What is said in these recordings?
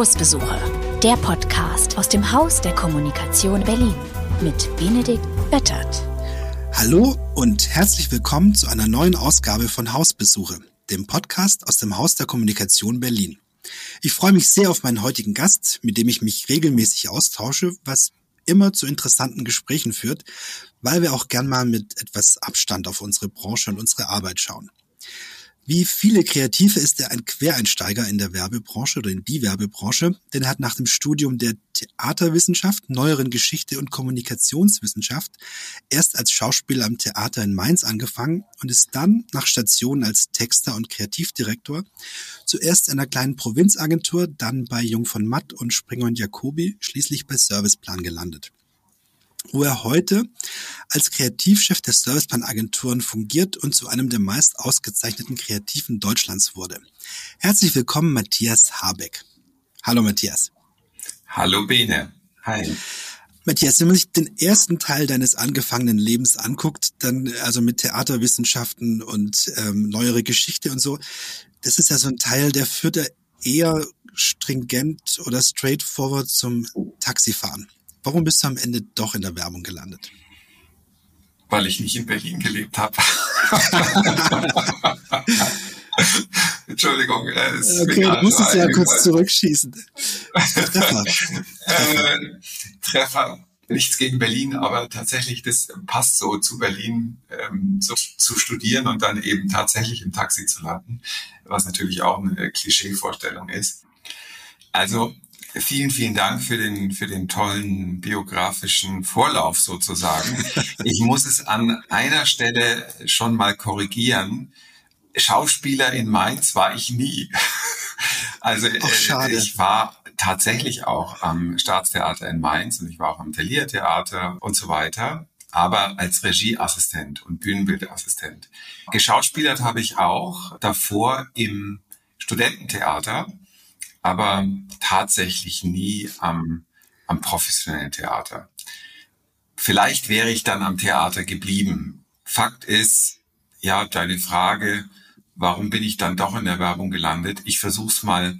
Hausbesuche, der Podcast aus dem Haus der Kommunikation Berlin mit Benedikt Böttert. Hallo und herzlich willkommen zu einer neuen Ausgabe von Hausbesuche, dem Podcast aus dem Haus der Kommunikation Berlin. Ich freue mich sehr auf meinen heutigen Gast, mit dem ich mich regelmäßig austausche, was immer zu interessanten Gesprächen führt, weil wir auch gern mal mit etwas Abstand auf unsere Branche und unsere Arbeit schauen. Wie viele Kreative ist er ein Quereinsteiger in der Werbebranche oder in die Werbebranche, denn er hat nach dem Studium der Theaterwissenschaft, neueren Geschichte und Kommunikationswissenschaft erst als Schauspieler am Theater in Mainz angefangen und ist dann nach Stationen als Texter und Kreativdirektor zuerst in einer kleinen Provinzagentur, dann bei Jung von Matt und Springer und Jacobi, schließlich bei Serviceplan gelandet. Wo er heute als Kreativchef der Serviceplan-Agenturen fungiert und zu einem der meist ausgezeichneten Kreativen Deutschlands wurde. Herzlich willkommen, Matthias Habeck. Hallo, Matthias. Hallo, Bene. Hi. Matthias, wenn man sich den ersten Teil deines angefangenen Lebens anguckt, dann also mit Theaterwissenschaften und ähm, neuere Geschichte und so, das ist ja so ein Teil, der führt ja eher stringent oder straightforward zum Taxifahren. Warum bist du am Ende doch in der Werbung gelandet? Weil ich nicht in Berlin gelebt habe. Entschuldigung. Äh, okay, du musst es ja kurz zurückschießen. Treffer. äh, Treffer. Nichts gegen Berlin, aber tatsächlich, das passt so zu Berlin, ähm, so, zu studieren und dann eben tatsächlich im Taxi zu landen, was natürlich auch eine Klischeevorstellung ist. Also Vielen, vielen Dank für den, für den tollen biografischen Vorlauf sozusagen. Ich muss es an einer Stelle schon mal korrigieren. Schauspieler in Mainz war ich nie. Also Ach, äh, ich war tatsächlich auch am Staatstheater in Mainz und ich war auch am Thalia Theater und so weiter, aber als Regieassistent und Bühnenbildassistent. Geschauspielert habe ich auch davor im Studententheater aber tatsächlich nie am, am professionellen Theater. Vielleicht wäre ich dann am Theater geblieben. Fakt ist, ja, deine Frage, warum bin ich dann doch in der Werbung gelandet? Ich versuche es mal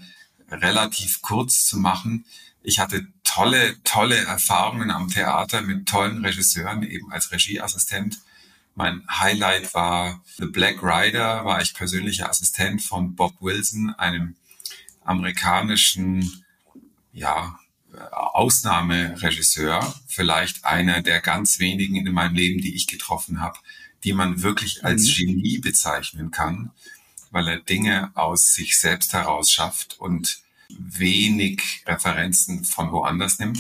relativ kurz zu machen. Ich hatte tolle, tolle Erfahrungen am Theater mit tollen Regisseuren, eben als Regieassistent. Mein Highlight war The Black Rider, war ich persönlicher Assistent von Bob Wilson, einem amerikanischen, ja, Ausnahmeregisseur, vielleicht einer der ganz wenigen in meinem Leben, die ich getroffen habe, die man wirklich als mhm. Genie bezeichnen kann, weil er Dinge aus sich selbst heraus schafft und wenig Referenzen von woanders nimmt.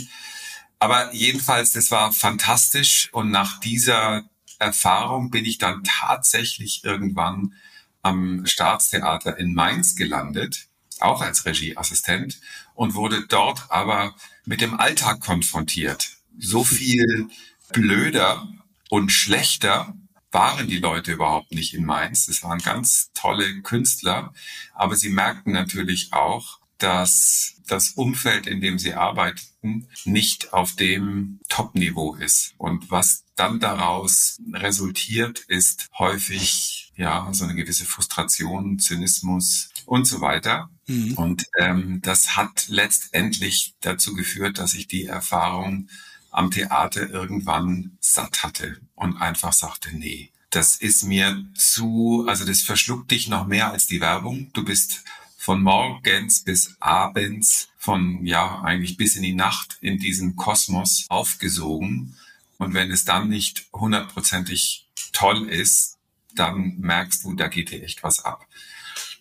Aber jedenfalls, das war fantastisch und nach dieser Erfahrung bin ich dann tatsächlich irgendwann am Staatstheater in Mainz gelandet auch als Regieassistent und wurde dort aber mit dem Alltag konfrontiert. So viel blöder und schlechter waren die Leute überhaupt nicht in Mainz. Es waren ganz tolle Künstler, aber sie merkten natürlich auch, dass das Umfeld, in dem sie arbeiteten, nicht auf dem Top-Niveau ist. Und was dann daraus resultiert, ist häufig ja so eine gewisse Frustration, Zynismus und so weiter. Mhm. Und ähm, das hat letztendlich dazu geführt, dass ich die Erfahrung am Theater irgendwann satt hatte und einfach sagte, nee, das ist mir zu, also das verschluckt dich noch mehr als die Werbung. Du bist von morgens bis abends, von ja eigentlich bis in die Nacht in diesem Kosmos aufgesogen. Und wenn es dann nicht hundertprozentig toll ist, dann merkst du, da geht dir echt was ab.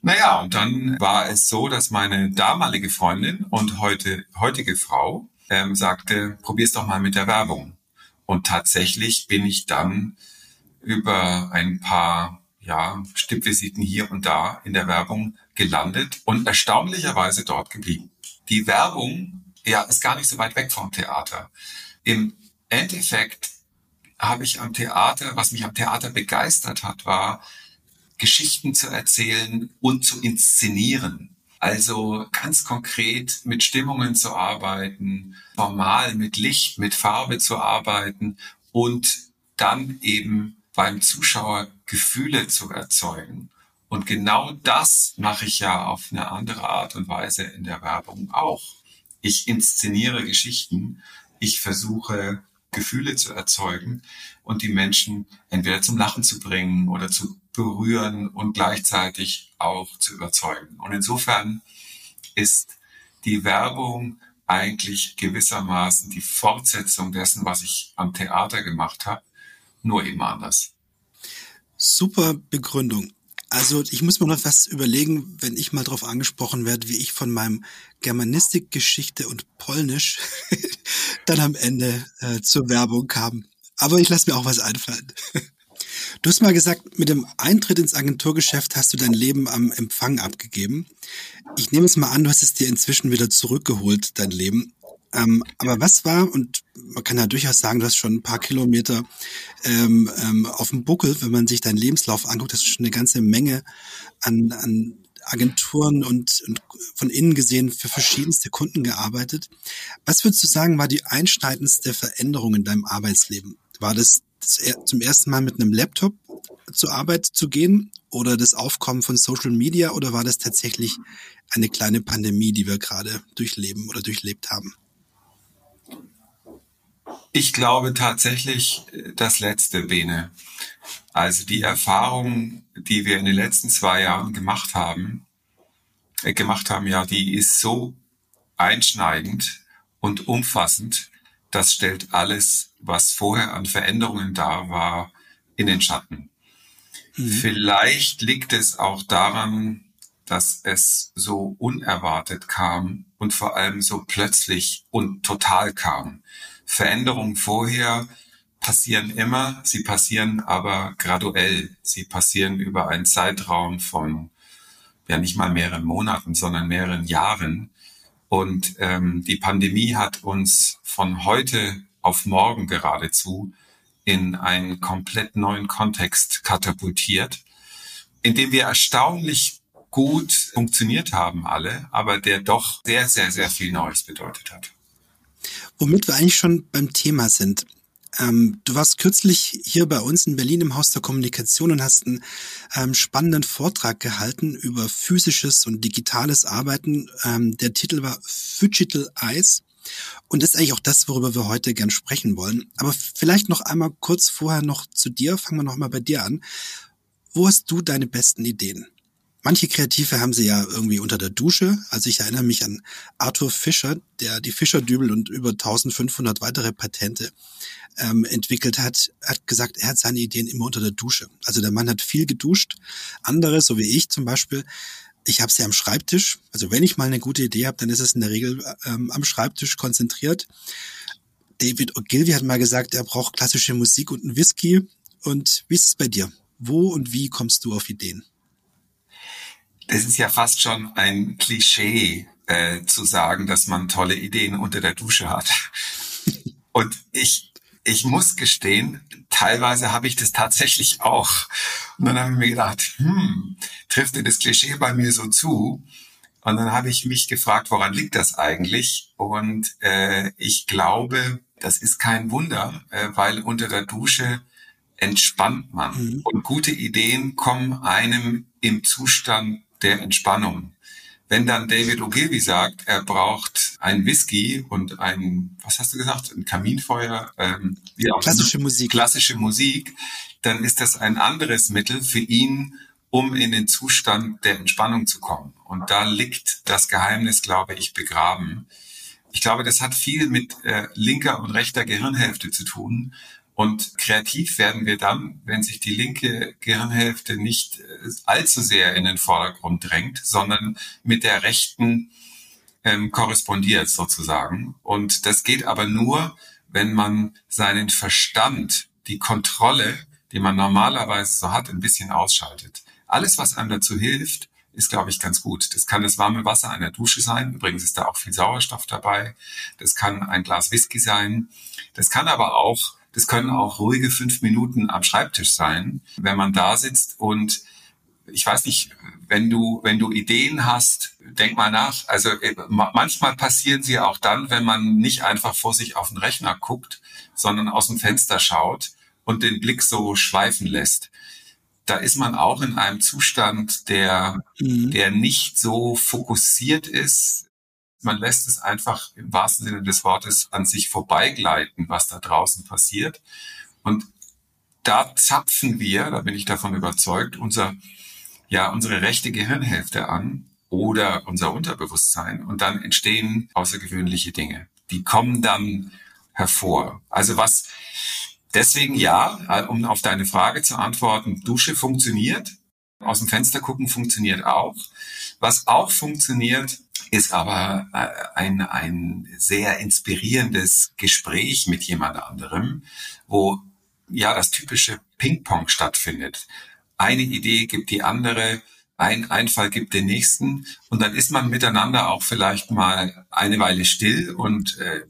Naja, und dann war es so, dass meine damalige Freundin und heute, heutige Frau ähm, sagte, probier's doch mal mit der Werbung. Und tatsächlich bin ich dann über ein paar ja, Stippvisiten hier und da in der Werbung gelandet und erstaunlicherweise dort geblieben. Die Werbung ja, ist gar nicht so weit weg vom Theater. Im Endeffekt habe ich am Theater, was mich am Theater begeistert hat, war, Geschichten zu erzählen und zu inszenieren. Also ganz konkret mit Stimmungen zu arbeiten, formal mit Licht, mit Farbe zu arbeiten und dann eben beim Zuschauer Gefühle zu erzeugen Und genau das mache ich ja auf eine andere Art und Weise in der Werbung auch. Ich inszeniere Geschichten, ich versuche Gefühle zu erzeugen und die Menschen entweder zum Lachen zu bringen oder zu berühren und gleichzeitig auch zu überzeugen. Und insofern ist die Werbung eigentlich gewissermaßen die Fortsetzung dessen, was ich am Theater gemacht habe, nur eben anders. Super Begründung. Also ich muss mir noch was überlegen, wenn ich mal darauf angesprochen werde, wie ich von meinem Germanistik, Geschichte und Polnisch dann am Ende äh, zur Werbung kam. Aber ich lasse mir auch was einfallen. Du hast mal gesagt, mit dem Eintritt ins Agenturgeschäft hast du dein Leben am Empfang abgegeben. Ich nehme es mal an, du hast es dir inzwischen wieder zurückgeholt, dein Leben. Ähm, aber was war, und man kann ja durchaus sagen, du hast schon ein paar Kilometer ähm, ähm, auf dem Buckel, wenn man sich deinen Lebenslauf anguckt, das ist schon eine ganze Menge an, an Agenturen und, und von innen gesehen für verschiedenste Kunden gearbeitet. Was würdest du sagen, war die einschneidendste Veränderung in deinem Arbeitsleben? War das, das zum ersten Mal mit einem Laptop zur Arbeit zu gehen oder das Aufkommen von Social Media oder war das tatsächlich eine kleine Pandemie, die wir gerade durchleben oder durchlebt haben? Ich glaube tatsächlich äh, das letzte, Bene. Also die Erfahrung, die wir in den letzten zwei Jahren gemacht haben, äh, gemacht haben, ja, die ist so einschneidend und umfassend. Das stellt alles, was vorher an Veränderungen da war, in den Schatten. Mhm. Vielleicht liegt es auch daran, dass es so unerwartet kam und vor allem so plötzlich und total kam. Veränderungen vorher passieren immer, sie passieren aber graduell. Sie passieren über einen Zeitraum von ja nicht mal mehreren Monaten, sondern mehreren Jahren. Und ähm, die Pandemie hat uns von heute auf morgen geradezu in einen komplett neuen Kontext katapultiert, in dem wir erstaunlich gut funktioniert haben alle, aber der doch sehr, sehr, sehr viel Neues bedeutet hat. Womit wir eigentlich schon beim Thema sind. Ähm, du warst kürzlich hier bei uns in Berlin im Haus der Kommunikation und hast einen ähm, spannenden Vortrag gehalten über physisches und digitales Arbeiten. Ähm, der Titel war Digital Eyes. Und das ist eigentlich auch das, worüber wir heute gern sprechen wollen. Aber vielleicht noch einmal kurz vorher noch zu dir. Fangen wir noch mal bei dir an. Wo hast du deine besten Ideen? Manche Kreative haben sie ja irgendwie unter der Dusche. Also ich erinnere mich an Arthur Fischer, der die Fischerdübel und über 1500 weitere Patente ähm, entwickelt hat, hat gesagt, er hat seine Ideen immer unter der Dusche. Also der Mann hat viel geduscht. Andere, so wie ich zum Beispiel, ich habe sie am Schreibtisch. Also wenn ich mal eine gute Idee habe, dann ist es in der Regel ähm, am Schreibtisch konzentriert. David Ogilvy hat mal gesagt, er braucht klassische Musik und einen Whisky. Und wie ist es bei dir? Wo und wie kommst du auf Ideen? Das ist ja fast schon ein Klischee äh, zu sagen, dass man tolle Ideen unter der Dusche hat. Und ich, ich muss gestehen, teilweise habe ich das tatsächlich auch. Und dann habe ich mir gedacht, hm, trifft dir das Klischee bei mir so zu? Und dann habe ich mich gefragt, woran liegt das eigentlich? Und äh, ich glaube, das ist kein Wunder, äh, weil unter der Dusche entspannt man. Mhm. Und gute Ideen kommen einem im Zustand der Entspannung. Wenn dann David Ogilvy sagt, er braucht ein Whisky und ein, was hast du gesagt, ein Kaminfeuer, ähm, wie auch klassische Musik, klassische Musik, dann ist das ein anderes Mittel für ihn, um in den Zustand der Entspannung zu kommen. Und da liegt das Geheimnis, glaube ich, begraben. Ich glaube, das hat viel mit äh, linker und rechter Gehirnhälfte zu tun. Und kreativ werden wir dann, wenn sich die linke Gehirnhälfte nicht äh, allzu sehr in den Vordergrund drängt, sondern mit der rechten ähm, korrespondiert sozusagen. Und das geht aber nur, wenn man seinen Verstand, die Kontrolle, die man normalerweise so hat, ein bisschen ausschaltet. Alles, was einem dazu hilft, ist, glaube ich, ganz gut. Das kann das warme Wasser einer Dusche sein. Übrigens ist da auch viel Sauerstoff dabei. Das kann ein Glas Whisky sein. Das kann aber auch das können auch ruhige fünf Minuten am Schreibtisch sein, wenn man da sitzt und ich weiß nicht, wenn du, wenn du Ideen hast, denk mal nach. Also äh, manchmal passieren sie auch dann, wenn man nicht einfach vor sich auf den Rechner guckt, sondern aus dem Fenster schaut und den Blick so schweifen lässt. da ist man auch in einem Zustand, der, mhm. der nicht so fokussiert ist. Man lässt es einfach im wahrsten Sinne des Wortes an sich vorbeigleiten, was da draußen passiert. Und da zapfen wir, da bin ich davon überzeugt, unser, ja, unsere rechte Gehirnhälfte an oder unser Unterbewusstsein und dann entstehen außergewöhnliche Dinge. Die kommen dann hervor. Also was, deswegen ja, um auf deine Frage zu antworten, Dusche funktioniert. Aus dem Fenster gucken funktioniert auch. Was auch funktioniert, ist aber äh, ein, ein sehr inspirierendes Gespräch mit jemand anderem, wo ja das typische Ping-Pong stattfindet. Eine Idee gibt die andere, ein Einfall gibt den nächsten und dann ist man miteinander auch vielleicht mal eine Weile still und äh,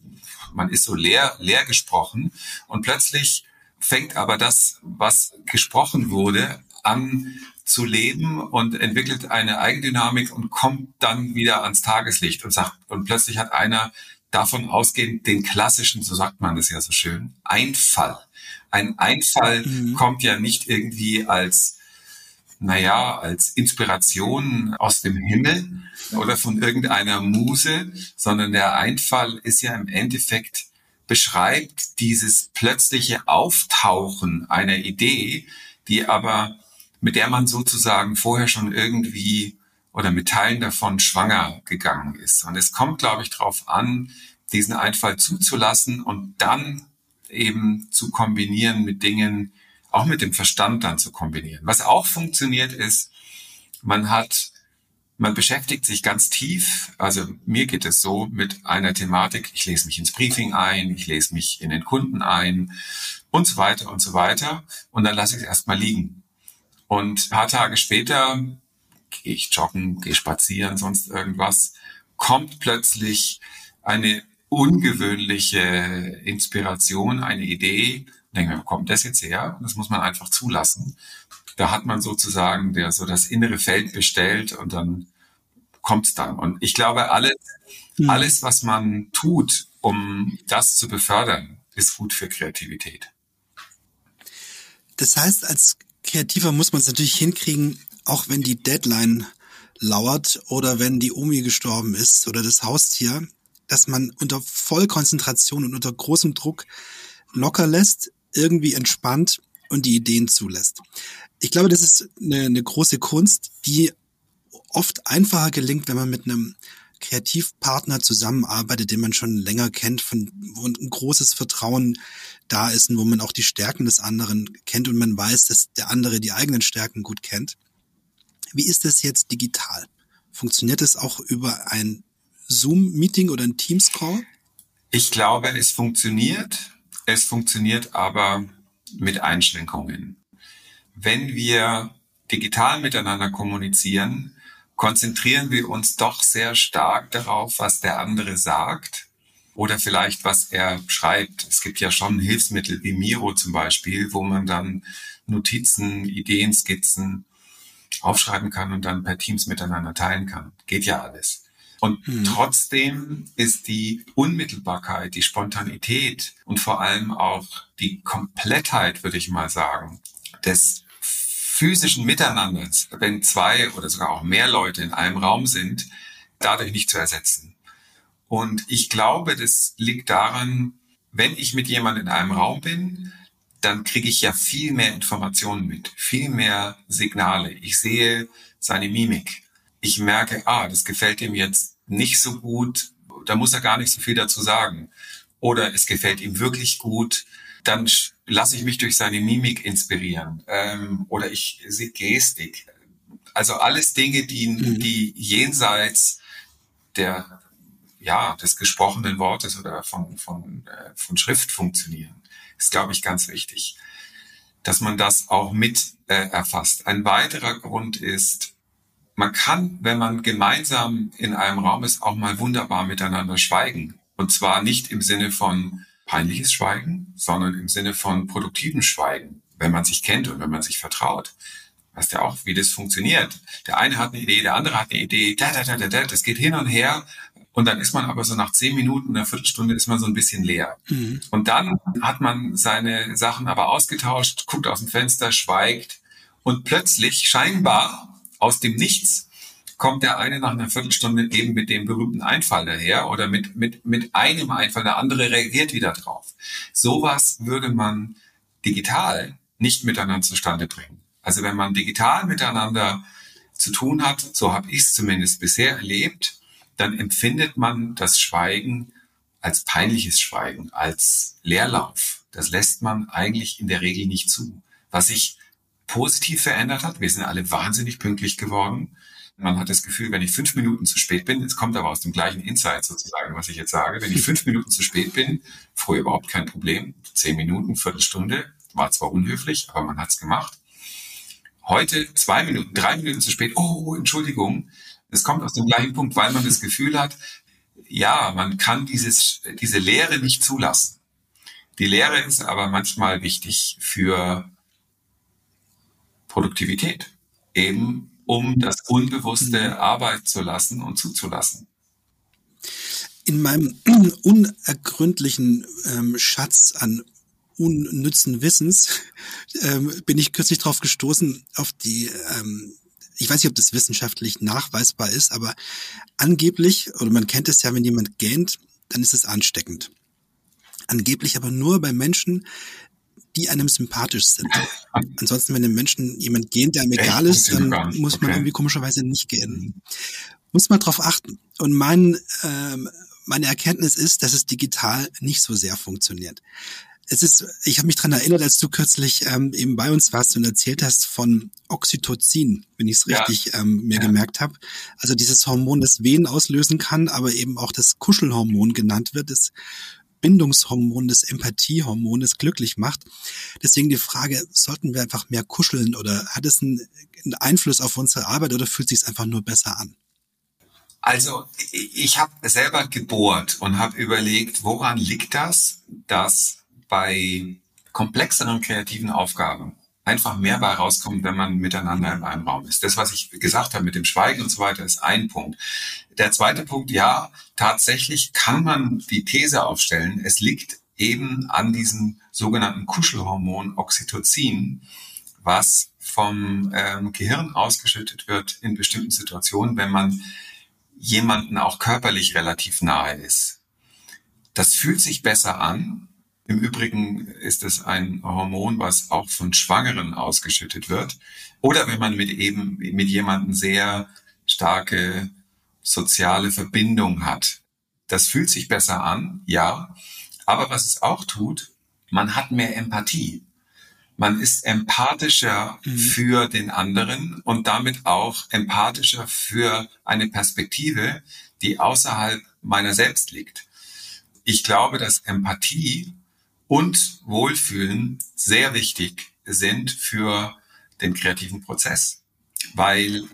man ist so leer, leer gesprochen und plötzlich fängt aber das, was gesprochen wurde, an zu leben und entwickelt eine Eigendynamik und kommt dann wieder ans Tageslicht und sagt, und plötzlich hat einer davon ausgehend den klassischen, so sagt man das ja so schön, Einfall. Ein Einfall mhm. kommt ja nicht irgendwie als naja, als Inspiration aus dem Himmel oder von irgendeiner Muse, sondern der Einfall ist ja im Endeffekt beschreibt dieses plötzliche Auftauchen einer Idee, die aber, mit der man sozusagen vorher schon irgendwie oder mit Teilen davon schwanger gegangen ist. Und es kommt, glaube ich, darauf an, diesen Einfall zuzulassen und dann eben zu kombinieren mit Dingen, auch mit dem Verstand dann zu kombinieren. Was auch funktioniert ist, man hat, man beschäftigt sich ganz tief, also mir geht es so mit einer Thematik, ich lese mich ins Briefing ein, ich lese mich in den Kunden ein und so weiter und so weiter und dann lasse ich es erstmal liegen. Und ein paar Tage später gehe ich joggen, gehe spazieren, sonst irgendwas, kommt plötzlich eine ungewöhnliche Inspiration, eine Idee, denke mir, wo kommt das jetzt her? Das muss man einfach zulassen. Da hat man sozusagen der, so das innere Feld bestellt und dann kommt's dann. Und ich glaube, alles, mhm. alles, was man tut, um das zu befördern, ist gut für Kreativität. Das heißt, als Kreativer muss man es natürlich hinkriegen, auch wenn die Deadline lauert oder wenn die Omi gestorben ist oder das Haustier, dass man unter Vollkonzentration und unter großem Druck locker lässt, irgendwie entspannt und die Ideen zulässt. Ich glaube, das ist eine, eine große Kunst, die oft einfacher gelingt, wenn man mit einem Kreativpartner zusammenarbeitet, den man schon länger kennt, von wo ein großes Vertrauen da ist und wo man auch die Stärken des anderen kennt und man weiß, dass der andere die eigenen Stärken gut kennt. Wie ist das jetzt digital? Funktioniert es auch über ein Zoom-Meeting oder ein Teams-Call? Ich glaube, es funktioniert. Es funktioniert aber mit Einschränkungen. Wenn wir digital miteinander kommunizieren, konzentrieren wir uns doch sehr stark darauf, was der andere sagt oder vielleicht was er schreibt. Es gibt ja schon Hilfsmittel wie Miro zum Beispiel, wo man dann Notizen, Ideen, Skizzen aufschreiben kann und dann per Teams miteinander teilen kann. Geht ja alles. Und mhm. trotzdem ist die Unmittelbarkeit, die Spontanität und vor allem auch die Komplettheit, würde ich mal sagen, des physischen Miteinanders, wenn zwei oder sogar auch mehr Leute in einem Raum sind, dadurch nicht zu ersetzen. Und ich glaube, das liegt daran, wenn ich mit jemandem in einem Raum bin, dann kriege ich ja viel mehr Informationen mit, viel mehr Signale. Ich sehe seine Mimik ich merke, ah, das gefällt ihm jetzt nicht so gut, da muss er gar nicht so viel dazu sagen. Oder es gefällt ihm wirklich gut, dann lasse ich mich durch seine Mimik inspirieren. Ähm, oder ich sehe Gestik. Also alles Dinge, die, mhm. die jenseits der, ja, des gesprochenen Wortes oder von, von, äh, von Schrift funktionieren, ist, glaube ich, ganz wichtig. Dass man das auch mit äh, erfasst. Ein weiterer Grund ist, man kann, wenn man gemeinsam in einem Raum ist, auch mal wunderbar miteinander schweigen. Und zwar nicht im Sinne von peinliches Schweigen, sondern im Sinne von produktivem Schweigen, wenn man sich kennt und wenn man sich vertraut. Weißt ja auch, wie das funktioniert. Der eine hat eine Idee, der andere hat eine Idee, da, da, da, da, da, das geht hin und her. Und dann ist man aber so nach zehn Minuten, einer Viertelstunde ist man so ein bisschen leer. Mhm. Und dann hat man seine Sachen aber ausgetauscht, guckt aus dem Fenster, schweigt Und plötzlich, scheinbar aus dem Nichts, kommt der eine nach einer Viertelstunde eben mit dem berühmten Einfall daher oder mit, mit, mit einem Einfall, der andere reagiert wieder drauf. Sowas würde man digital nicht miteinander zustande bringen. Also wenn man digital miteinander zu tun hat, so habe ich es zumindest bisher erlebt, dann empfindet man das Schweigen als peinliches Schweigen, als Leerlauf. Das lässt man eigentlich in der Regel nicht zu. Was sich positiv verändert hat, wir sind alle wahnsinnig pünktlich geworden. Man hat das Gefühl, wenn ich fünf Minuten zu spät bin, es kommt aber aus dem gleichen Insight sozusagen, was ich jetzt sage, wenn ich fünf Minuten zu spät bin, früher überhaupt kein Problem, zehn Minuten, Viertelstunde, war zwar unhöflich, aber man hat's gemacht. Heute zwei Minuten, drei Minuten zu spät, oh, Entschuldigung. Es kommt aus dem gleichen Punkt, weil man das Gefühl hat, ja, man kann dieses, diese Lehre nicht zulassen. Die Lehre ist aber manchmal wichtig für Produktivität. Eben um das Unbewusste mhm. Arbeit zu lassen und zuzulassen. In meinem unergründlichen ähm, Schatz an unnützen Wissens ähm, bin ich kürzlich darauf gestoßen, auf die, ähm, ich weiß nicht, ob das wissenschaftlich nachweisbar ist, aber angeblich, oder man kennt es ja, wenn jemand gähnt, dann ist es ansteckend. Angeblich aber nur bei Menschen, die einem sympathisch sind. Ansonsten, wenn einem Menschen jemand gähnt, der einem egal ist, dann muss man irgendwie komischerweise nicht gähnen. Muss man drauf achten. Und mein, ähm, meine Erkenntnis ist, dass es digital nicht so sehr funktioniert es ist, ich habe mich dran erinnert, als du kürzlich ähm, eben bei uns warst und erzählt hast von Oxytocin, wenn ich es richtig ja. ähm, mir ja. gemerkt habe. Also dieses Hormon, das Wehen auslösen kann, aber eben auch das Kuschelhormon genannt wird, das Bindungshormon, das Empathiehormon, das glücklich macht. Deswegen die Frage, sollten wir einfach mehr kuscheln oder hat es einen, Einfluss auf unsere Arbeit oder fühlt sich einfach nur besser an? Also ich habe selber gebohrt und habe überlegt, woran liegt das, dass bei komplexeren kreativen Aufgaben einfach mehr bei rauskommt, wenn man miteinander in einem Raum ist. Das, was ich gesagt habe mit dem Schweigen und so weiter, ist ein Punkt. Der zweite Punkt, ja, tatsächlich kann man die These aufstellen, es liegt eben an diesem sogenannten Kuschelhormon Oxytocin, was vom ähm, Gehirn ausgeschüttet wird in bestimmten Situationen, wenn man jemanden auch körperlich relativ nahe ist. Das fühlt sich besser an, im Übrigen ist es ein Hormon, was auch von Schwangeren ausgeschüttet wird. Oder wenn man mit eben mit jemandem sehr starke soziale Verbindung hat. Das fühlt sich besser an, ja. Aber was es auch tut, man hat mehr Empathie. Man ist empathischer mhm. für den anderen und damit auch empathischer für eine Perspektive, die außerhalb meiner selbst liegt. Ich glaube, dass Empathie und Wohlfühlen sehr wichtig sind für den kreativen Prozess, weil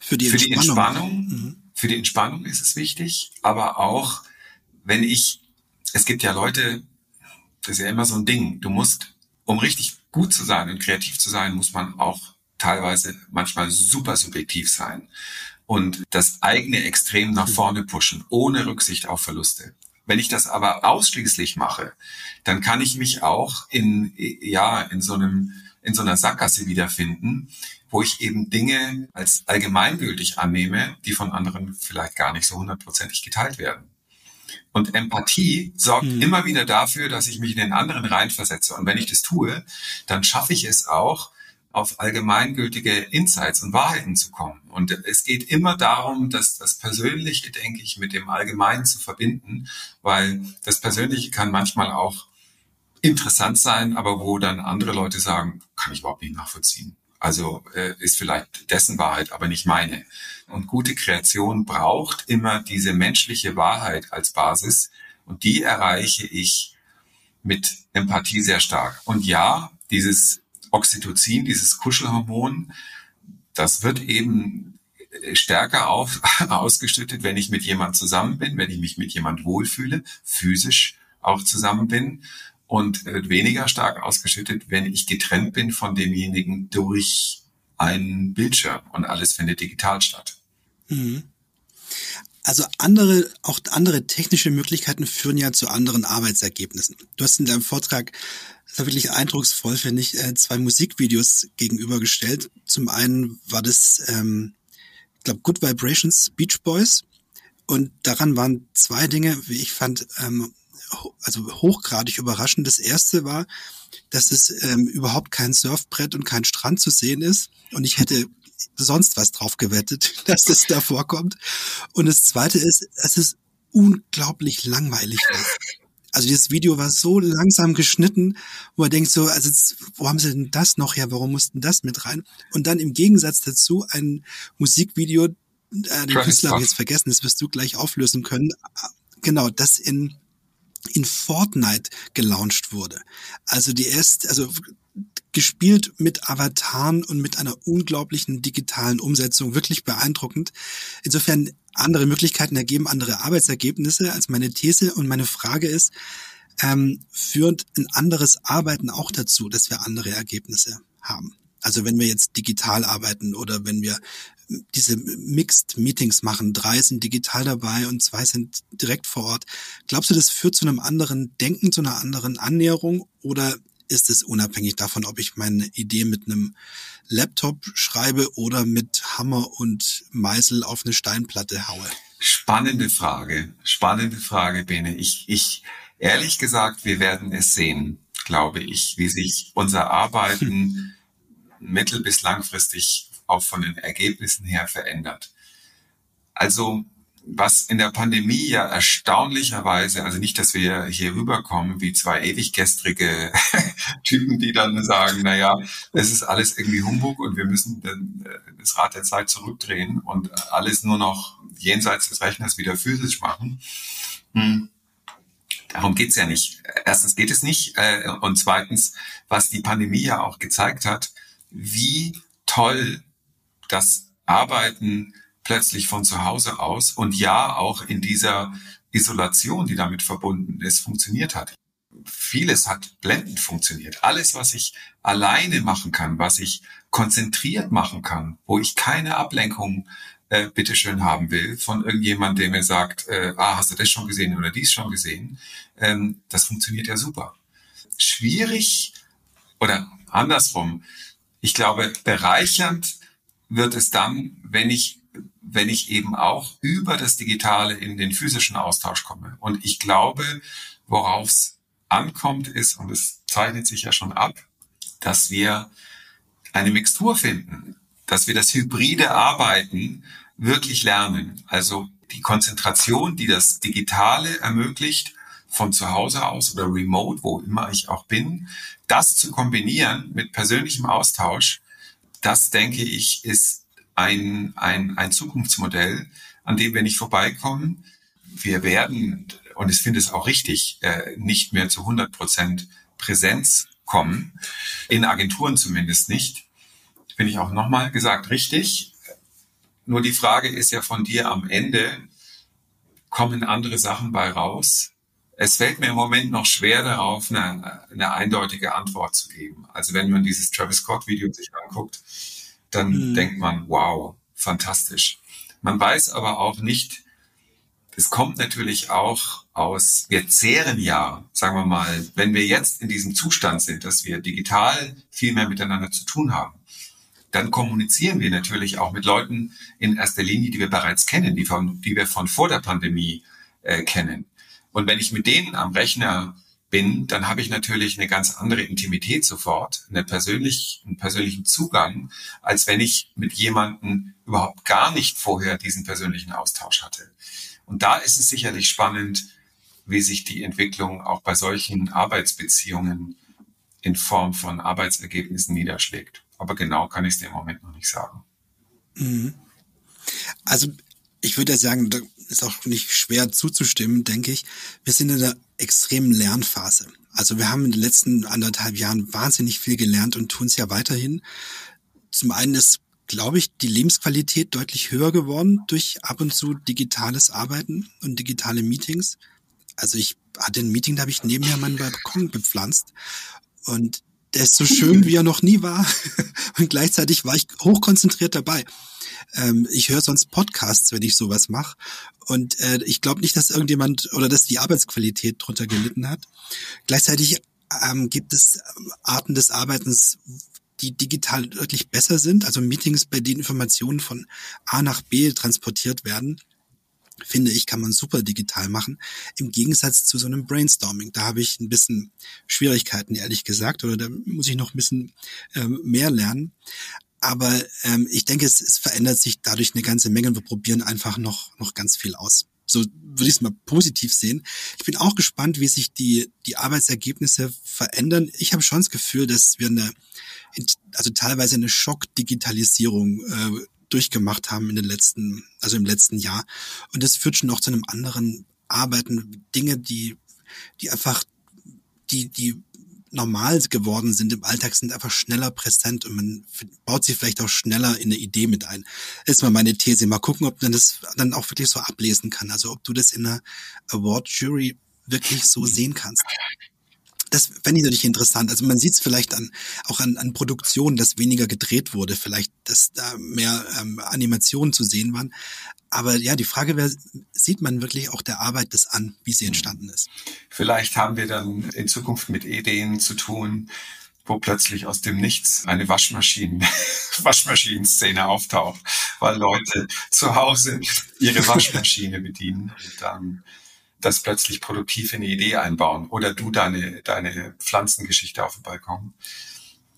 für die, für die Entspannung, mhm. für die Entspannung ist es wichtig, aber auch wenn ich, es gibt ja Leute, das ist ja immer so ein Ding, du musst, um richtig gut zu sein und kreativ zu sein, muss man auch teilweise manchmal super subjektiv sein und das eigene Extrem nach mhm. vorne pushen, ohne Rücksicht auf Verluste. Wenn ich das aber ausschließlich mache, dann kann ich mich auch in, ja, in so einem, in so einer Sackgasse wiederfinden, wo ich eben Dinge als allgemeingültig annehme, die von anderen vielleicht gar nicht so hundertprozentig geteilt werden. Und Empathie sorgt hm. immer wieder dafür, dass ich mich in den anderen reinversetze. Und wenn ich das tue, dann schaffe ich es auch, auf allgemeingültige Insights und Wahrheiten zu kommen. Und es geht immer darum, dass das Persönliche, denke ich, mit dem Allgemeinen zu verbinden, weil das Persönliche kann manchmal auch interessant sein, aber wo dann andere Leute sagen, kann ich überhaupt nicht nachvollziehen. Also äh, ist vielleicht dessen Wahrheit, aber nicht meine. Und gute Kreation braucht immer diese menschliche Wahrheit als Basis und die erreiche ich mit Empathie sehr stark. Und ja, dieses Oxytocin, dieses Kuschelhormon, das wird eben stärker auf, ausgeschüttet, wenn ich mit jemand zusammen bin, wenn ich mich mit jemand wohlfühle, physisch auch zusammen bin und weniger stark ausgeschüttet, wenn ich getrennt bin von demjenigen durch einen Bildschirm und alles findet digital statt. Mhm. Also andere, auch andere technische Möglichkeiten führen ja zu anderen Arbeitsergebnissen. Du hast in deinem Vortrag Das war wirklich eindrucksvoll, finde ich, äh, zwei Musikvideos gegenübergestellt. Zum einen war das, ähm, ich glaube, Good Vibrations Beach Boys. Und daran waren zwei Dinge, wie ich fand, ähm, also hochgradig überraschend. Das erste war, dass es ähm, überhaupt kein Surfbrett und kein Strand zu sehen ist. Und ich hätte sonst was drauf gewettet, dass das da vorkommt. Und das zweite ist, es ist unglaublich langweilig ist. Also dieses Video war so langsam geschnitten, wo man denkt so, also jetzt, wo haben sie denn das noch her? Warum mussten das mit rein? Und dann im Gegensatz dazu ein Musikvideo, äh, den Künstler habe ich jetzt vergessen, das wirst du gleich auflösen können. Genau, das in in Fortnite gelauncht wurde. Also die erste, also gespielt mit Avataren und mit einer unglaublichen digitalen Umsetzung, wirklich beeindruckend. Insofern andere Möglichkeiten ergeben andere Arbeitsergebnisse als meine These und meine Frage ist, ähm, führt ein anderes Arbeiten auch dazu, dass wir andere Ergebnisse haben? Also wenn wir jetzt digital arbeiten oder wenn wir diese Mixed Meetings machen, drei sind digital dabei und zwei sind direkt vor Ort. Glaubst du, das führt zu einem anderen Denken, zu einer anderen Annäherung oder ist es unabhängig davon, ob ich meine Idee mit einem Laptop schreibe oder mit Hammer und Meißel auf eine Steinplatte haue? Spannende Frage, spannende Frage, Bene. Ich, ich, ehrlich gesagt, wir werden es sehen, glaube ich, wie sich unser Arbeiten mittel- bis langfristig auch von den Ergebnissen her verändert. Also was in der Pandemie ja erstaunlicherweise, also nicht, dass wir hier rüberkommen wie zwei ewiggestrige Typen, die dann sagen, na ja, es ist alles irgendwie Humbug und wir müssen äh, das Rad der Zeit zurückdrehen und alles nur noch jenseits des Rechners wieder physisch machen. Hm. Darum geht's ja nicht. Erstens geht es nicht äh, und zweitens, was die Pandemie ja auch gezeigt hat, wie toll das Arbeiten plötzlich von zu Hause aus und ja auch in dieser Isolation, die damit verbunden ist, funktioniert hat. Vieles hat blendend funktioniert. Alles, was ich alleine machen kann, was ich konzentriert machen kann, wo ich keine Ablenkung äh, bitteschön haben will von irgendjemand, der mir sagt, äh, ah, hast du das schon gesehen oder dies schon gesehen, ähm, das funktioniert ja super. Schwierig oder andersrum, ich glaube, bereichernd wird es dann, wenn ich wenn ich eben auch über das Digitale in den physischen Austausch komme. Und ich glaube, worauf es ankommt, ist, und es zeichnet sich ja schon ab, dass wir eine Mixtur finden, dass wir das hybride Arbeiten wirklich lernen. Also die Konzentration, die das Digitale ermöglicht, von zu Hause aus oder remote, wo immer ich auch bin, das zu kombinieren mit persönlichem Austausch, das denke ich, ist ein, ein, ein Zukunftsmodell, an dem wir nicht vorbeikommen. Wir werden, und ich finde es auch richtig, äh, nicht mehr zu 100 Prozent Präsenz kommen, in Agenturen zumindest nicht. Finde ich auch nochmal gesagt richtig. Nur die Frage ist ja von dir am Ende, kommen andere Sachen bei raus? Es fällt mir im Moment noch schwer darauf, eine, eine eindeutige Antwort zu geben. Also wenn man dieses Travis Scott Video sich anguckt, dann mhm. denkt man, wow, fantastisch. Man weiß aber auch nicht, es kommt natürlich auch aus, wir zehren ja, sagen wir mal, wenn wir jetzt in diesem Zustand sind, dass wir digital viel mehr miteinander zu tun haben, dann kommunizieren wir natürlich auch mit Leuten in erster Linie, die wir bereits kennen, die, von, die wir von vor der Pandemie äh, kennen. Und wenn ich mit denen am Rechner bin, dann habe ich natürlich eine ganz andere Intimität sofort, eine persönlich, einen persönlichen Zugang, als wenn ich mit jemandem überhaupt gar nicht vorher diesen persönlichen Austausch hatte. Und da ist es sicherlich spannend, wie sich die Entwicklung auch bei solchen Arbeitsbeziehungen in Form von Arbeitsergebnissen niederschlägt. Aber genau kann ich es dir im Moment noch nicht sagen. Mhm. Also ich würde ja sagen, da ist auch nicht schwer zuzustimmen, denke ich. Wir sind in einer extremen Lernphase. Also wir haben in den letzten anderthalb Jahren wahnsinnig viel gelernt und tun es ja weiterhin. Zum einen ist, glaube ich, die Lebensqualität deutlich höher geworden durch ab und zu digitales Arbeiten und digitale Meetings. Also ich hatte ein Meeting, da habe ich nebenher meinen Balkon bepflanzt und der ist so schön, wie er noch nie war. Und gleichzeitig war ich hochkonzentriert dabei. Ähm, ich höre sonst Podcasts, wenn ich sowas mache. Und äh, ich glaube nicht, dass irgendjemand oder dass die Arbeitsqualität drunter gelitten hat. Gleichzeitig ähm, gibt es ähm, Arten des Arbeitens, die digital wirklich besser sind, also Meetings, bei denen Informationen von A nach B transportiert werden, finde ich, kann man super digital machen. Im Gegensatz zu so einem Brainstorming. Da habe ich ein bisschen Schwierigkeiten, ehrlich gesagt, oder da muss ich noch ein bisschen ähm, mehr lernen. Aber ähm, ich denke, es, es verändert sich dadurch eine ganze Menge und wir probieren einfach noch, noch ganz viel aus. So würde ich es mal positiv sehen. Ich bin auch gespannt, wie sich die, die Arbeitsergebnisse verändern. Ich habe schon das Gefühl, dass wir eine, also teilweise eine Schockdigitalisierung äh, durchgemacht haben in den letzten, also im letzten Jahr. Und das führt schon auch zu einem anderen Arbeiten, Dinge, die, die einfach, die, die normal geworden sind im Alltag, sind einfach schneller präsent und man baut sie vielleicht auch schneller in eine Idee mit ein. Ist mal meine These. Mal gucken, ob man das dann auch wirklich so ablesen kann. Also ob du das in einer Award Jury wirklich so sehen kannst das fände ich natürlich interessant. Also man sieht es vielleicht an, auch an, an Produktionen, dass weniger gedreht wurde, vielleicht, dass da mehr ähm, Animationen zu sehen waren. Aber ja, die Frage wäre, sieht man wirklich auch der Arbeit das an, wie sie entstanden ist? Vielleicht haben wir dann in Zukunft mit Ideen zu tun, wo plötzlich aus dem Nichts eine Waschmaschinen, Waschmaschinenszene auftaucht, weil Leute zu Hause ihre Waschmaschine bedienen und dann das plötzlich produktiv in eine Idee einbauen oder du deine, deine Pflanzengeschichte auf dem Balkon.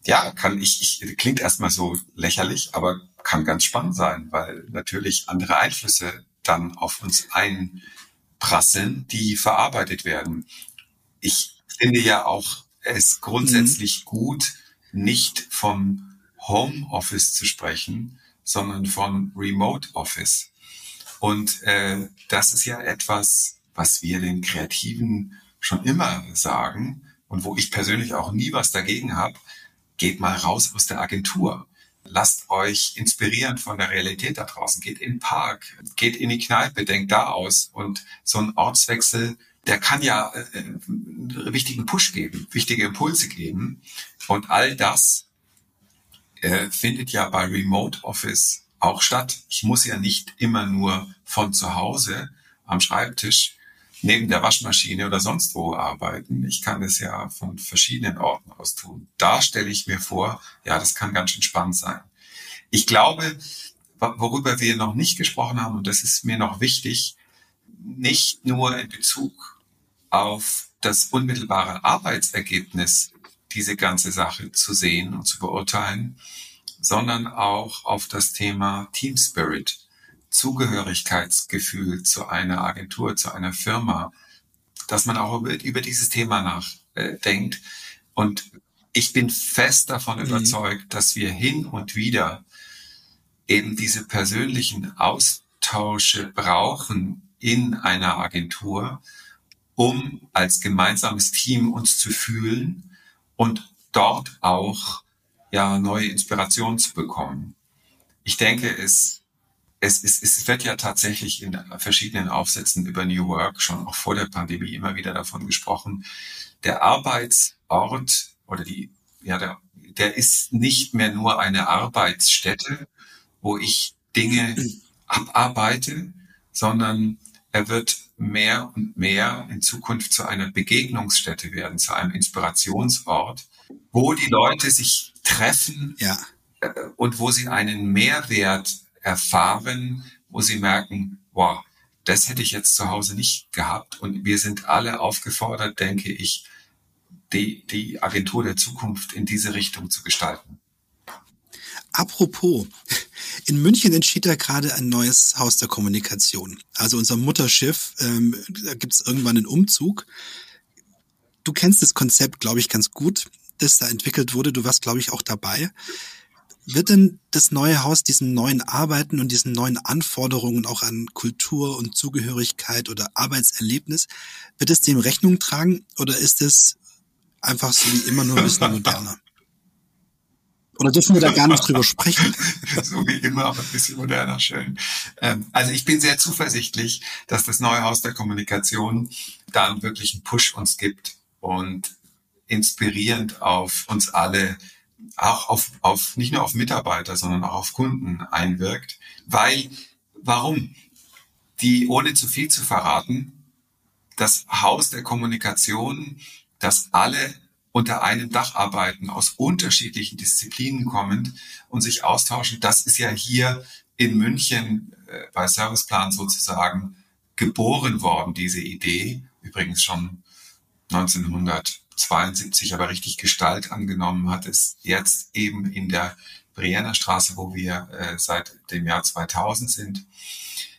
Ja, kann ich, ich klingt erstmal so lächerlich, aber kann ganz spannend sein, weil natürlich andere Einflüsse dann auf uns einprasseln, die verarbeitet werden. Ich finde ja auch es grundsätzlich mhm. gut, nicht vom Homeoffice zu sprechen, sondern von Remote Office. Und äh, das ist ja etwas, was wir den Kreativen schon immer sagen und wo ich persönlich auch nie was dagegen habe, geht mal raus aus der Agentur. Lasst euch inspirieren von der Realität da draußen. Geht in den Park, geht in die Kneipe, denkt da aus. Und so ein Ortswechsel, der kann ja äh, einen wichtigen Push geben, wichtige Impulse geben. Und all das äh, findet ja bei Remote Office auch statt. Ich muss ja nicht immer nur von zu Hause am Schreibtisch neben der Waschmaschine oder sonst wo arbeiten. Ich kann es ja von verschiedenen Orten aus tun. Da stelle ich mir vor, ja, das kann ganz schön spannend sein. Ich glaube, worüber wir noch nicht gesprochen haben, und das ist mir noch wichtig, nicht nur in Bezug auf das unmittelbare Arbeitsergebnis diese ganze Sache zu sehen und zu beurteilen, sondern auch auf das Thema Team Spirit. Zugehörigkeitsgefühl zu einer Agentur, zu einer Firma, dass man auch über, über dieses Thema nachdenkt. Und ich bin fest davon mhm. überzeugt, dass wir hin und wieder eben diese persönlichen Austausche brauchen in einer Agentur, um als gemeinsames Team uns zu fühlen und dort auch ja neue Inspirationen zu bekommen. Ich denke, es es, es, es wird ja tatsächlich in verschiedenen Aufsätzen über New Work schon auch vor der Pandemie immer wieder davon gesprochen. Der Arbeitsort oder die, ja, der, der ist nicht mehr nur eine Arbeitsstätte, wo ich Dinge abarbeite, sondern er wird mehr und mehr in Zukunft zu einer Begegnungsstätte werden, zu einem Inspirationsort, wo die Leute sich treffen ja. Äh, und wo sie einen Mehrwert erfahren, wo sie merken, wow, das hätte ich jetzt zu Hause nicht gehabt. Und wir sind alle aufgefordert, denke ich, die, die Agentur der Zukunft in diese Richtung zu gestalten. Apropos, in München entsteht ja gerade ein neues Haus der Kommunikation. Also unser Mutterschiff, ähm, da gibt es irgendwann einen Umzug. Du kennst das Konzept, glaube ich, ganz gut, das da entwickelt wurde. Du warst, glaube ich, auch dabei. Wird denn das neue Haus diesen neuen Arbeiten und diesen neuen Anforderungen auch an Kultur und Zugehörigkeit oder Arbeitserlebnis, wird es dem Rechnung tragen oder ist es einfach so wie immer nur ein bisschen moderner? Oder dürfen wir da gar nicht drüber sprechen? so wie immer, aber ein bisschen moderner, schön. Ähm, also ich bin sehr zuversichtlich, dass das neue Haus der Kommunikation da einen Push uns gibt und inspirierend auf uns alle auch auf, auf nicht nur auf Mitarbeiter, sondern auch auf Kunden einwirkt. Weil, warum? Die, ohne zu viel zu verraten, das Haus der Kommunikation, das alle unter einem Dach arbeiten, aus unterschiedlichen Disziplinen kommend und sich austauschen. Das ist ja hier in München äh, bei Serviceplan sozusagen geboren worden, diese Idee. Übrigens schon 1972, aber richtig Gestalt angenommen hat es jetzt eben in der Brienner Straße, wo wir äh, seit dem Jahr 2000 sind.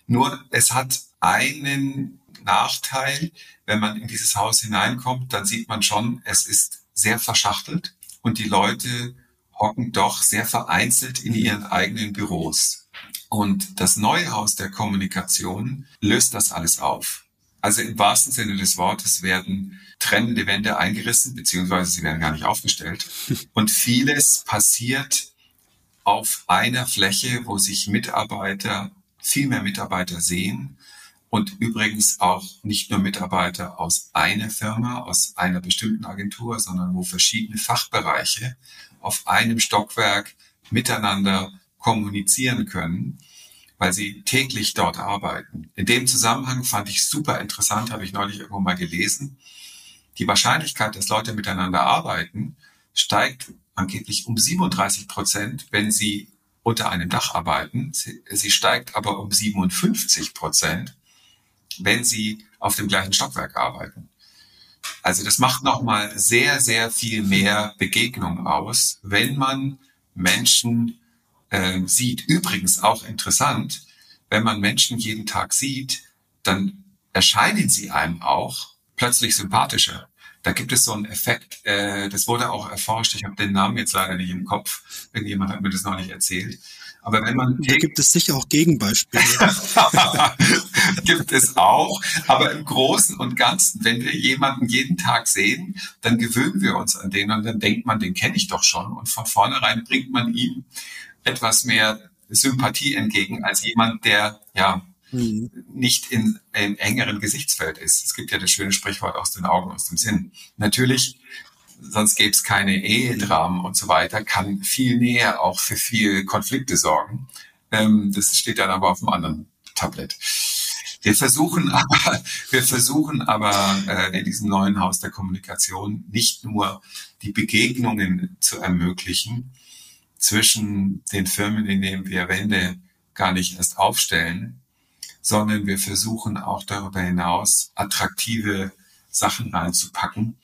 Nur es hat einen Nachteil, wenn man in dieses Haus hineinkommt, dann sieht man schon, es ist sehr verschachtelt und die Leute hocken doch sehr vereinzelt in ihren eigenen Büros. Und das neue Haus der Kommunikation löst das alles auf. Also im wahrsten Sinne des Wortes werden trennende Wände eingerissen, beziehungsweise sie werden gar nicht aufgestellt. Und vieles passiert auf einer Fläche, wo sich Mitarbeiter, viel mehr Mitarbeiter sehen und übrigens auch nicht nur Mitarbeiter aus einer Firma, aus einer bestimmten Agentur, sondern wo verschiedene Fachbereiche auf einem Stockwerk miteinander kommunizieren können, weil sie täglich dort arbeiten. In dem Zusammenhang fand ich super interessant, habe ich neulich irgendwo mal gelesen. Die Wahrscheinlichkeit, dass Leute miteinander arbeiten, steigt angeblich um 37 Prozent, wenn sie unter einem Dach arbeiten. Sie, sie steigt aber um 57 Prozent, wenn sie auf dem gleichen Stockwerk arbeiten. Also das macht nochmal sehr, sehr viel mehr Begegnung aus, wenn man Menschen äh, sieht. Übrigens auch interessant, wenn man Menschen jeden Tag sieht, dann erscheinen sie einem auch plötzlich sympathischer. Da gibt es so einen Effekt, äh, das wurde auch erforscht, ich habe den Namen jetzt leider nicht im Kopf, irgendjemand hat mir das noch nicht erzählt, aber wenn man. Da gibt es sicher auch Gegenbeispiele. gibt es auch. Aber im Großen und Ganzen, wenn wir jemanden jeden Tag sehen, dann gewöhnen wir uns an den und dann denkt man, den kenne ich doch schon. Und von vornherein bringt man ihm etwas mehr Sympathie entgegen als jemand, der, ja, mhm. nicht in einem engeren Gesichtsfeld ist. Es gibt ja das schöne Sprichwort aus den Augen, aus dem Sinn. Natürlich sonst gäbe es keine Ehedramen und so weiter, kann viel näher auch für viel Konflikte sorgen. Ähm, das steht dann aber auf einem anderen Tablet. Wir versuchen aber, wir versuchen aber äh, in diesem neuen Haus der Kommunikation nicht nur die Begegnungen zu ermöglichen zwischen den Firmen, in denen wir Wände gar nicht erst aufstellen, sondern wir versuchen auch darüber hinaus attraktive Sachen reinzupacken,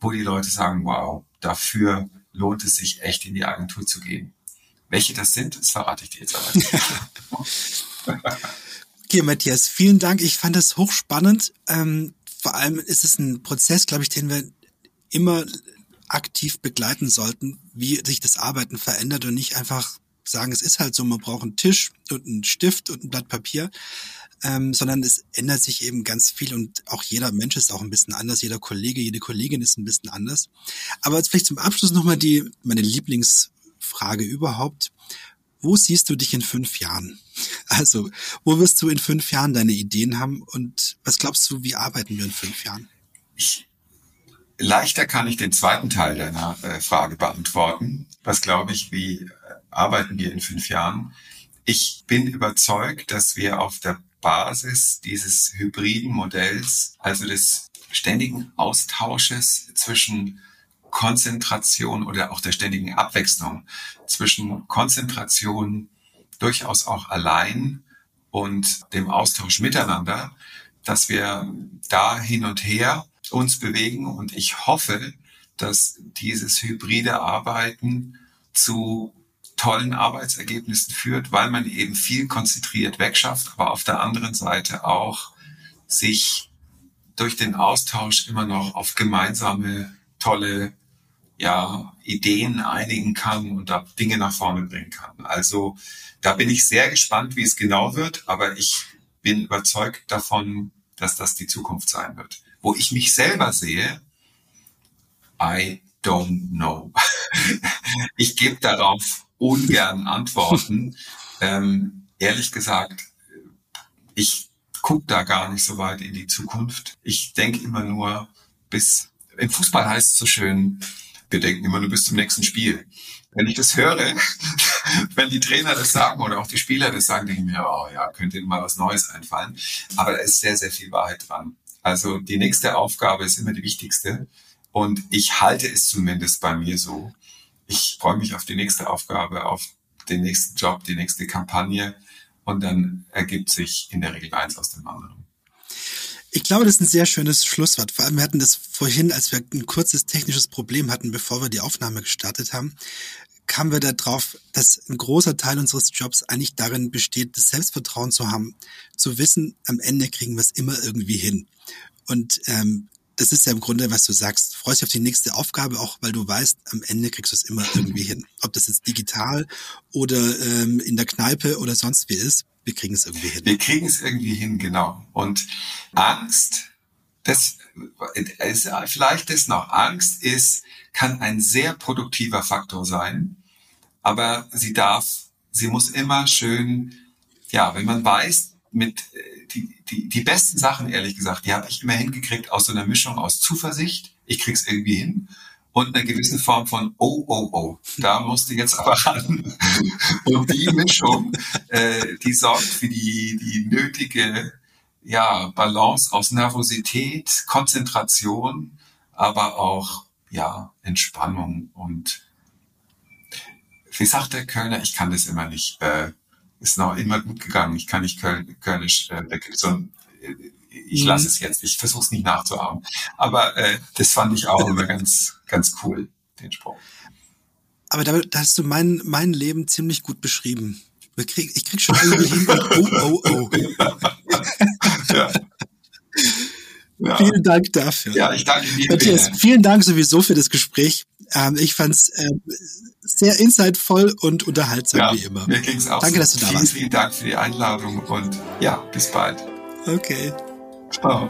wo die Leute sagen, wow, dafür lohnt es sich echt in die Agentur zu gehen. Welche das sind, das verrate ich dir jetzt aber nicht. okay, Matthias, vielen Dank. Ich fand das hochspannend. Ähm, vor allem ist es ein Prozess, glaube ich, den wir immer aktiv begleiten sollten, wie sich das Arbeiten verändert und nicht einfach sagen, es ist halt so, man braucht einen Tisch und einen Stift und ein Blatt Papier, ähm, sondern es ändert sich eben ganz viel und auch jeder Mensch ist auch ein bisschen anders, jeder Kollege, jede Kollegin ist ein bisschen anders. Aber jetzt vielleicht zum Abschluss nochmal die, meine Lieblingsfrage überhaupt. Wo siehst du dich in fünf Jahren? Also, wo wirst du in fünf Jahren deine Ideen haben und was glaubst du, wie arbeiten wir in fünf Jahren? Ich, leichter kann ich den zweiten Teil deiner äh, Frage beantworten. Was glaube ich, wie äh, arbeiten wir in fünf Jahren? Ich bin überzeugt, dass wir auf der Basis dieses hybriden Modells, also des ständigen Austausches zwischen Konzentration oder auch der ständigen Abwechslung zwischen Konzentration durchaus auch allein und dem Austausch miteinander, dass wir da hin und her uns bewegen und ich hoffe, dass dieses hybride Arbeiten zu tollen Arbeitsergebnissen führt, weil man eben viel konzentriert wegschafft, aber auf der anderen Seite auch sich durch den Austausch immer noch auf gemeinsame tolle ja, Ideen einigen kann und da Dinge nach vorne bringen kann. Also da bin ich sehr gespannt, wie es genau wird, aber ich bin überzeugt davon, dass das die Zukunft sein wird. Wo ich mich selber sehe, I don't know. ich gebe darauf ungern antworten. ähm, ehrlich gesagt, ich gucke da gar nicht so weit in die Zukunft. Ich denke immer nur bis, im Fußball heißt es so schön, wir denken immer nur bis zum nächsten Spiel. Wenn ich das höre, wenn die Trainer das sagen oder auch die Spieler das sagen, denke ich mir, oh ja, könnte ihnen mal was Neues einfallen. Aber da ist sehr, sehr viel Wahrheit dran. Also die nächste Aufgabe ist immer die wichtigste. Und ich halte es zumindest bei mir so. Ich freue mich auf die nächste Aufgabe, auf den nächsten Job, die nächste Kampagne. Und dann ergibt sich in der Regel eins aus dem anderen. Ich glaube, das ist ein sehr schönes Schlusswort. Vor allem, wir hatten das vorhin, als wir ein kurzes technisches Problem hatten, bevor wir die Aufnahme gestartet haben, kamen wir darauf, dass ein großer Teil unseres Jobs eigentlich darin besteht, das Selbstvertrauen zu haben, zu wissen, am Ende kriegen wir es immer irgendwie hin. Und ähm, das ist ja im Grunde, was du sagst. Freust dich auf die nächste Aufgabe, auch weil du weißt, am Ende kriegst du es immer irgendwie hin. Ob das jetzt digital oder ähm, in der Kneipe oder sonst wie ist wir kriegen es irgendwie hin. Wir kriegen es irgendwie hin, genau. Und Angst, das ist vielleicht das noch. Angst ist, kann ein sehr produktiver Faktor sein, aber sie darf, sie muss immer schön, ja, wenn man weiß, mit die, die, die besten Sachen, ehrlich gesagt, die habe ich immer hingekriegt aus so einer Mischung aus Zuversicht, ich krieg's irgendwie hin, und einer gewissen Form von oh, oh, oh, da musst du jetzt aber ran. Und die Mischung, äh, die sorgt für die, die nötige ja, Balance aus Nervosität, Konzentration, aber auch ja, Entspannung und wie sagt der Kölner, ich kann das immer nicht, äh, ist noch immer gut gegangen, ich kann nicht Köln, Kölnisch äh, so äh, ich lasse mhm. es jetzt, ich versuche es nicht nachzuahmen. Aber äh, das fand ich auch immer ganz, ganz cool, den Spruch. Aber da, hast du mein, mein Leben ziemlich gut beschrieben. Ich krieg, ich krieg schon irgendwie hin oh, oh, oh. ja. Ja. Vielen Dank dafür. Ja, ich danke dir. Matthias, vielen Dank sowieso für das Gespräch. Ähm, ich fand es ähm, sehr insightvoll und unterhaltsam ja, wie immer. Mir ging's auch Danke, so. dass du da vielen, warst. Vielen Dank für die Einladung und ja, bis bald. Okay. Ciao.